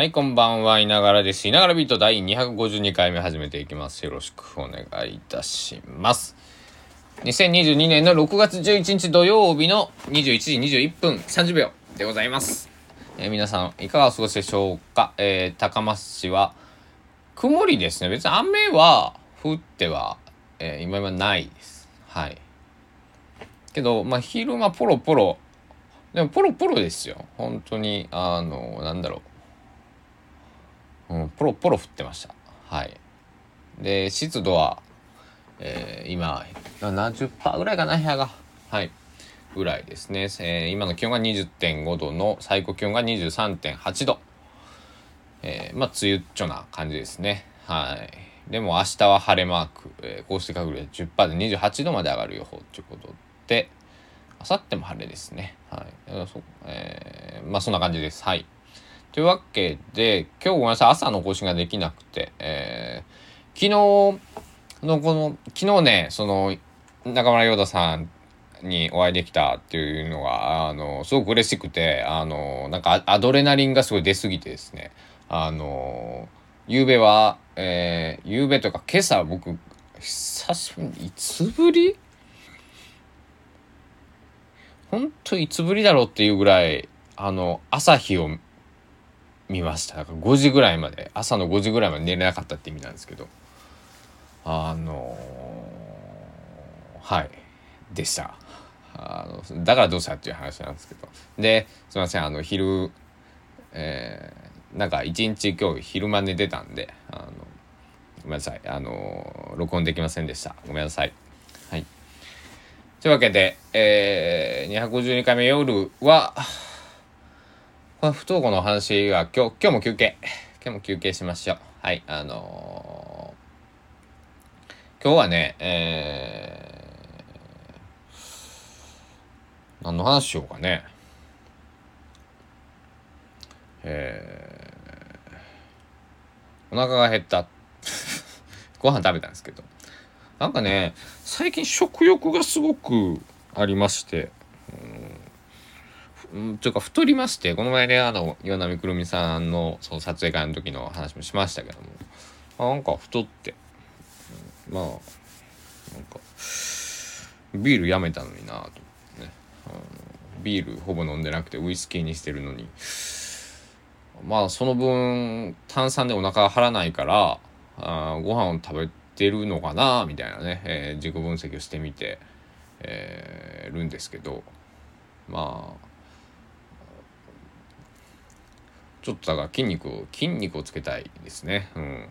はい、こんばんは。いながらです。いながらビート第252回目始めていきます。よろしくお願いいたします。2022年の6月11日土曜日の21時21分30秒でございます。えー皆さん、いかがお過ごしでしょうか、えー高松市は曇りですね。別に雨は降っては、えー今はないです。はい。けど、まあ、昼間ポロポロ、でもポロポロですよ。本当に、あの、なんだろう。うん、ポロポロ降ってました。はい。で、湿度は、えー今、70%ぐらいかな、部屋が。はい。ぐらいですね。えー今の気温が20.5度の最高気温が23.8度。えーまあ、梅雨っちょな感じですね。はい。でも明日は晴れマーク、えー、降水確率10%で28度まで上がる予報ということで、明後日も晴れですね。はい。えーそえーまあ、そんな感じです。はい。というわけで、今日ごめんなさい、朝の更新ができなくて、えー昨日のこの、昨日ね、その、中村陽太さんにお会いできたっていうのが、あの、すごく嬉しくて、あの、なんかアドレナリンがすごい出すぎてですね、あの、夕べは、えー、夕べとか今朝僕、久しぶり、いつぶり？ほんといつぶりだろうっていうぐらい、あの、朝日を見ました。だから5時ぐらいまで、朝の5時ぐらいまで寝れなかったって意味なんですけど、あのはい、でした。あのだからどうしたっていう話なんですけど。で、すいません、あの、昼、えーなんか一日今日昼間寝てたんで、あの、ごめんなさい、あの、録音できませんでした。ごめんなさい。はい。というわけで、えー、252回目夜は、これ不登校の話が今日、今日も休憩。今日も休憩しましょう。はい、あのー今日はね、えー、何の話しようかね。えー、お腹が減った。ご飯食べたんですけど。なんかね、最近食欲がすごくありまして、うん、というか太りまして、この前ね、あの、岩波くるみさんのその撮影会の時の話もしましたけども、あなんか太って、うんまあ、なんか、ビールやめたのになと思ってね、あのビールほぼ飲んでなくてウイスキーにしてるのに、まあその分炭酸でお腹が張らないからあご飯を食べてるのかなみたいなね、えー自己分析をしてみて、えーるんですけど。まあちょっとだから筋肉を筋肉をつけたいですね。うん。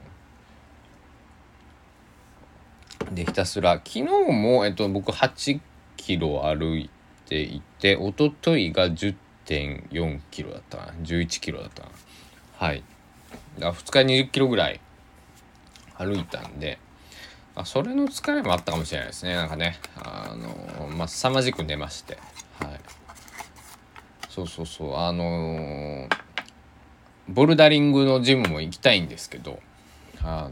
でひたすら昨日も、えっと、僕8キロ歩いていて一昨日が10.4キロだったな。11キロだったはい。だから2日20キロぐらい歩いたんであそれの疲れもあったかもしれないですね。なんかねあのまあ凄まじく寝まして。はい。そうそうそう。あのーボルダリングのジムも行きたいんですけどあの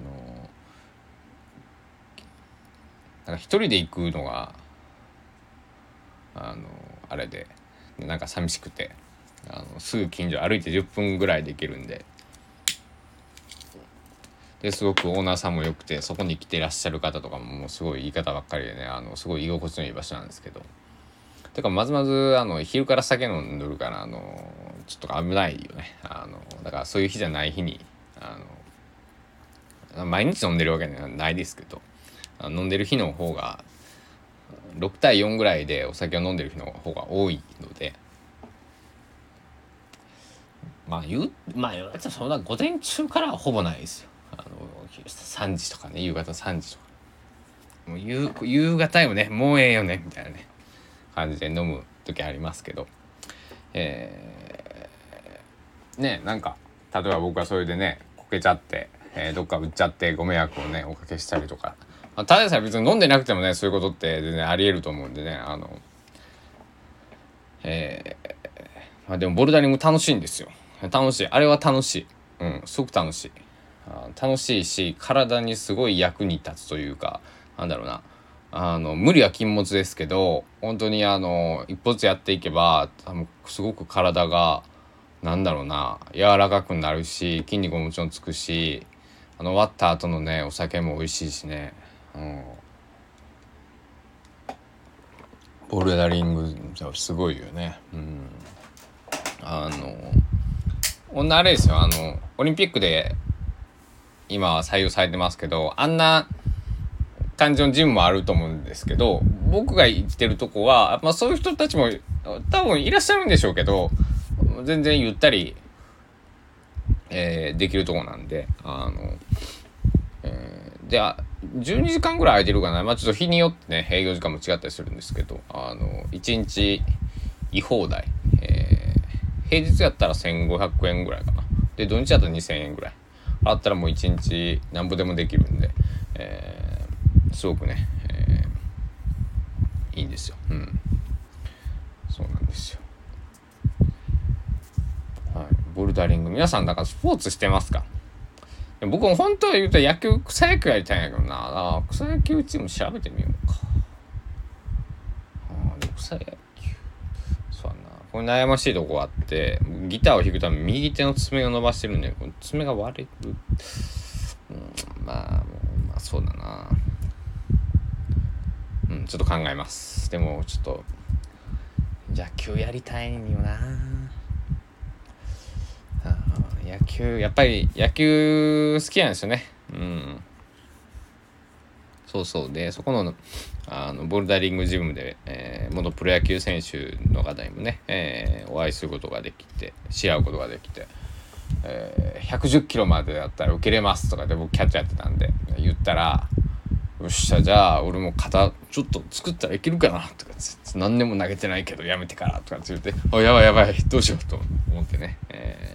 なんか一人で行くのがあのあれでなんか寂しくてあのすぐ近所歩いて10分ぐらいで行けるんで。ですごくオーナーさんも良くてそこに来てらっしゃる方とかももうすごい言い方ばっかりでねあのすごい居心地のいい場所なんですけど。てかまずまずあの昼から酒飲んでるからあのちょっと危ないよね。あのだからそういう日じゃない日にあの毎日飲んでるわけではないですけど飲んでる日の方が6対4ぐらいでお酒を飲んでる日の方が多いのでまあ言うまあ言われたらそんな午前中からはほぼないですよ。あの3時とかね夕方3時とか。もう夕夕方よねもうええよねみたいなね感じで飲む時ありますけど。えーねなんか例えば僕はそれでねこけちゃって、えーどっか売っちゃってご迷惑をねおかけしたりとか、まあ、ただでさえ別に飲んでなくてもねそういうことって全然ありえると思うんでねあのえーまあ、でもボルダリング楽しいんですよ。楽しい。あれは楽しい。うんすごく楽しい。あ楽しいし体にすごい役に立つというかなんだろうな。あの無理は禁物ですけど本当にあの一歩ずつやっていけば多分すごく体がなんだろうな。柔らかくなるし筋肉ももちろんつくしあの終わった後のねお酒も美味しいしね、うん、ボルダリングすごいよね。うん。あの女あれですよ。あのオリンピックで今は採用されてますけどあんな感じのジムもあると思うんですけど僕が行ってるとこは、まあ、そういう人たちも多分いらっしゃるんでしょうけど全然ゆったり、えー、できるとこなんであの、えー、じゃあ12時間ぐらい空いてるかな。まあちょっと日によってね営業時間も違ったりするんですけどあの1日居放題、えー、平日やったら1500円ぐらいかな。で土日だったら2000円ぐらい。あったらもう1日なんぼでもできるんで、えー、すごくね、えー、いいんですよ。うんそうなんですよはいボルダリング。皆さんだからスポーツしてますか？僕も本当は言うと野球草野球やりたいんやけどな。草野球チーム調べてみようか。あ草野球。そうやな。これ悩ましいとこあってギターを弾くために右手の爪を伸ばしてるんでこの爪が割れる、うん、まあまあそうだな。うんちょっと考えます。でもちょっと野球やりたいんよな。野球やっぱり野球好きなんですよね。うん。そうそう。でそこのあのボルダリングジムで、えー、元プロ野球選手の方にもね、えー、お会いすることができてし合うことができて、えー、110キロまでだったら受けれますとかで僕キャッチャーやってたんで言ったらよっしゃじゃあ俺も肩ちょっと作ったらいけるかなとか何年も投げてないけどやめてからとかって言って「あやばいやばいどうしよう」と思ってね、えー、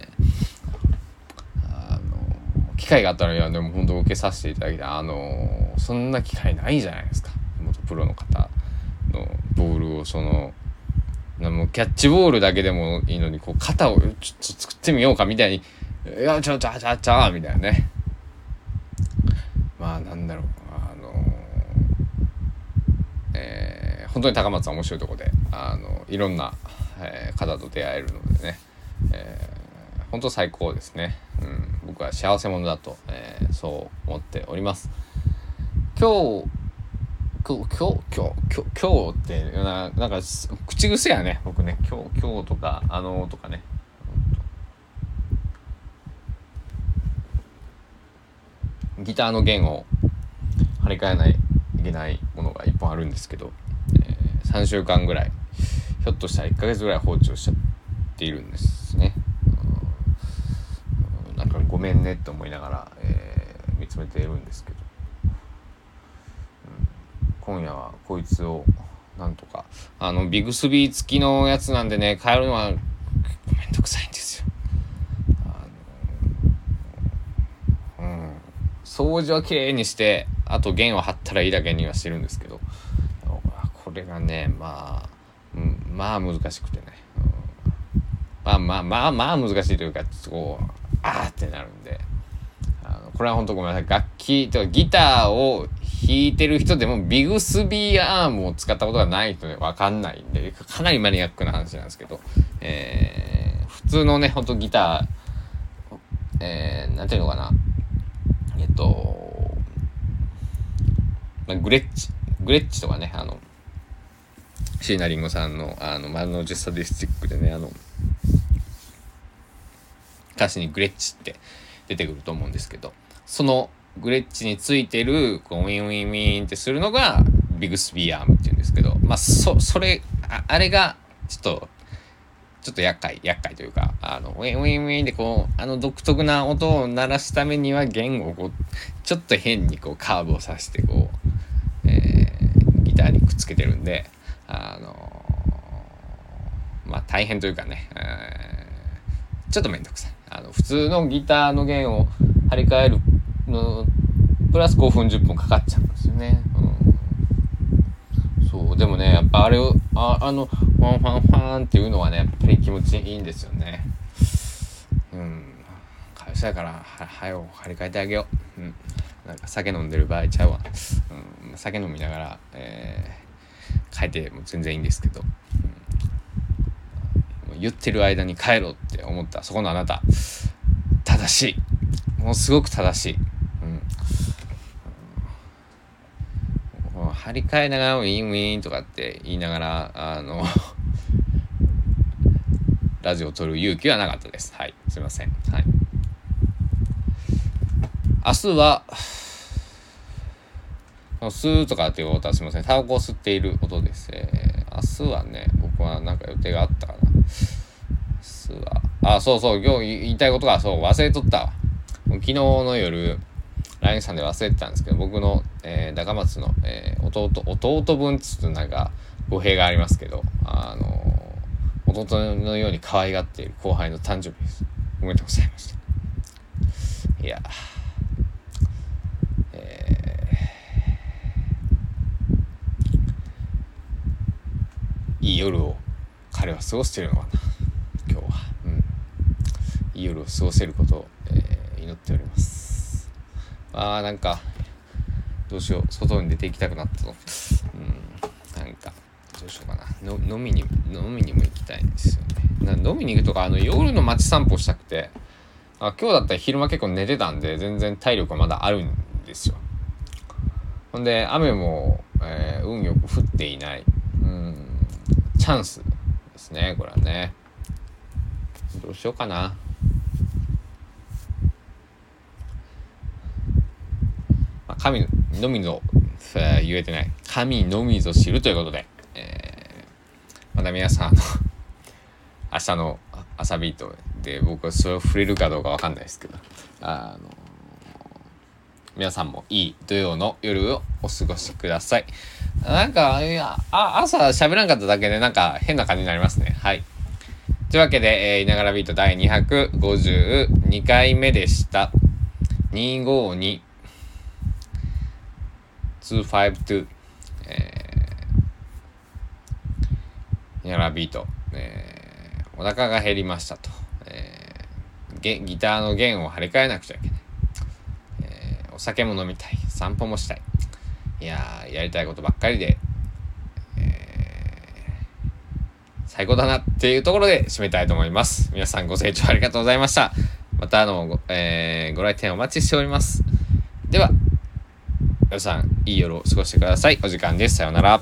機会があったらいやでも本当受けさせていただきたいあのそんな機会ないじゃないですか。元プロの方のボールをそのもうキャッチボールだけでもいいのにこう肩をちょっと作ってみようかみたいに「いやちょちょちょちょ」みたいなね。まあなんだろう。あのえー、本当に高松は面白いとこであのいろんな、えー、方と出会えるのでね、えー、本当最高ですね、うん、僕は幸せ者だと、えー、そう思っております。今日今日今日今日今日ってななんか口癖やね僕ね。今日今日とかあのとかね。ギターの弦を張り替えないいけないものが1本あるんですけど、えー、3週間ぐらいひょっとしたら1ヶ月ぐらい放置をしちゃっているんですね。ごめんねって思いながら、えー、見つめているんですけど、うん、今夜はこいつをなんとかあのビグスビー付きのやつなんでね変えるのはめんどくさいんですよ。あのうん、掃除はきれいにしてあと弦を張ったらいいだけにはしてるんですけど。これがねまあ、うん、まあ難しくてね、うん、まあまあまあまあ難しいというかこうああってなるんで。あのこれは本当ごめんなさい。楽器とかギターを弾いてる人でもビグスビーアームを使ったことがない人で分かんないんでかなりマニアックな話なんですけど、えー、普通のねほんとギターえー、なんていうのかな。えっとまあ、グレッチグレッチとかねあの椎名林檎さんの「あの丸の内サディスティック」でねあの歌詞にグレッチって出てくると思うんですけどそのグレッチについてるこうウィンウィンウィンってするのがビグスビーアームっていうんですけどまあそそれああれがちょっとちょっと厄介厄介というかあのウィンウィンウィンでこうあの独特な音を鳴らすためには弦をこうちょっと変にこうカーブをさしてこうえー、ギターにくっつけてるんで、あのー、まあ大変というかね、えー、ちょっとめんどくさい。あの普通のギターの弦を張り替えるのプラス5分10分かかっちゃうんですよね。うん、そうでもねやっぱあれをああのファンファンファンっていうのはねやっぱり気持ちいいんですよね。うん会社やからははよ張り替えてあげよう。うんなんか酒飲んでる場合ちゃうわ、うん、酒飲みながら、えー、変えても全然いいんですけど、言ってる間に帰ろうって思った。そこのあなた。正しい。もうすごく正しい、うん、張り替えながらウィンウィンとかって言いながらあの ラジオを撮る勇気はなかったです。はい。すいません。はい。明日はスーとかっていう音はすみません。タバコを吸っている音です。えー、明日はね、僕はなんか予定があったかな。明日は、あ、そうそう、今日言いたいことが、そう、忘れとったわ。昨日の夜、LINE さんで忘れてたんですけど、僕の、えー、高松の、えー、弟、弟分つつなんか語弊がありますけど、あのー、弟のように可愛がっている後輩の誕生日です。おめでとうございました。いやいい夜を彼は過ごしてるのかな今日は、うん、いい夜を過ごせることを、えー、祈っております。あーなんかどうしよう。外に出て行きたくなったの。うん。なんかどうしよう。かなの飲みに飲みにも行きたいんですよね。な飲みに行くとかあの夜の街散歩したくてあ今日だったら昼間結構寝てたんで全然体力はまだあるんですよ。ほんで雨も、えー、運よく降っていない。チャンスですねこれはね。どうしようかな。まあ、神のみぞ、えー、言えてない。神のみぞ知るということで、えー、また皆さんあの明日の朝ビートで僕はそれを触れるかどうかわかんないですけどあの皆さんもいい土曜の夜をお過ごしください。なんか、いや、あ、朝喋らんかっただけでなんか変な感じになりますね。はい。というわけで、えー、いながらビート第252回目でした。252 252えー、いながらビート、えー、お腹が減りましたと。えー、ギターの弦を張り替えなくちゃいけない。酒も飲みたい。散歩もしたい。いややりたいことばっかりで、えー、最高だなっていうところで締めたいと思います。皆さんご清聴ありがとうございました。またあのご,、えー、ご来店お待ちしております。では、皆さんいい夜を過ごしてください。お時間です。さようなら。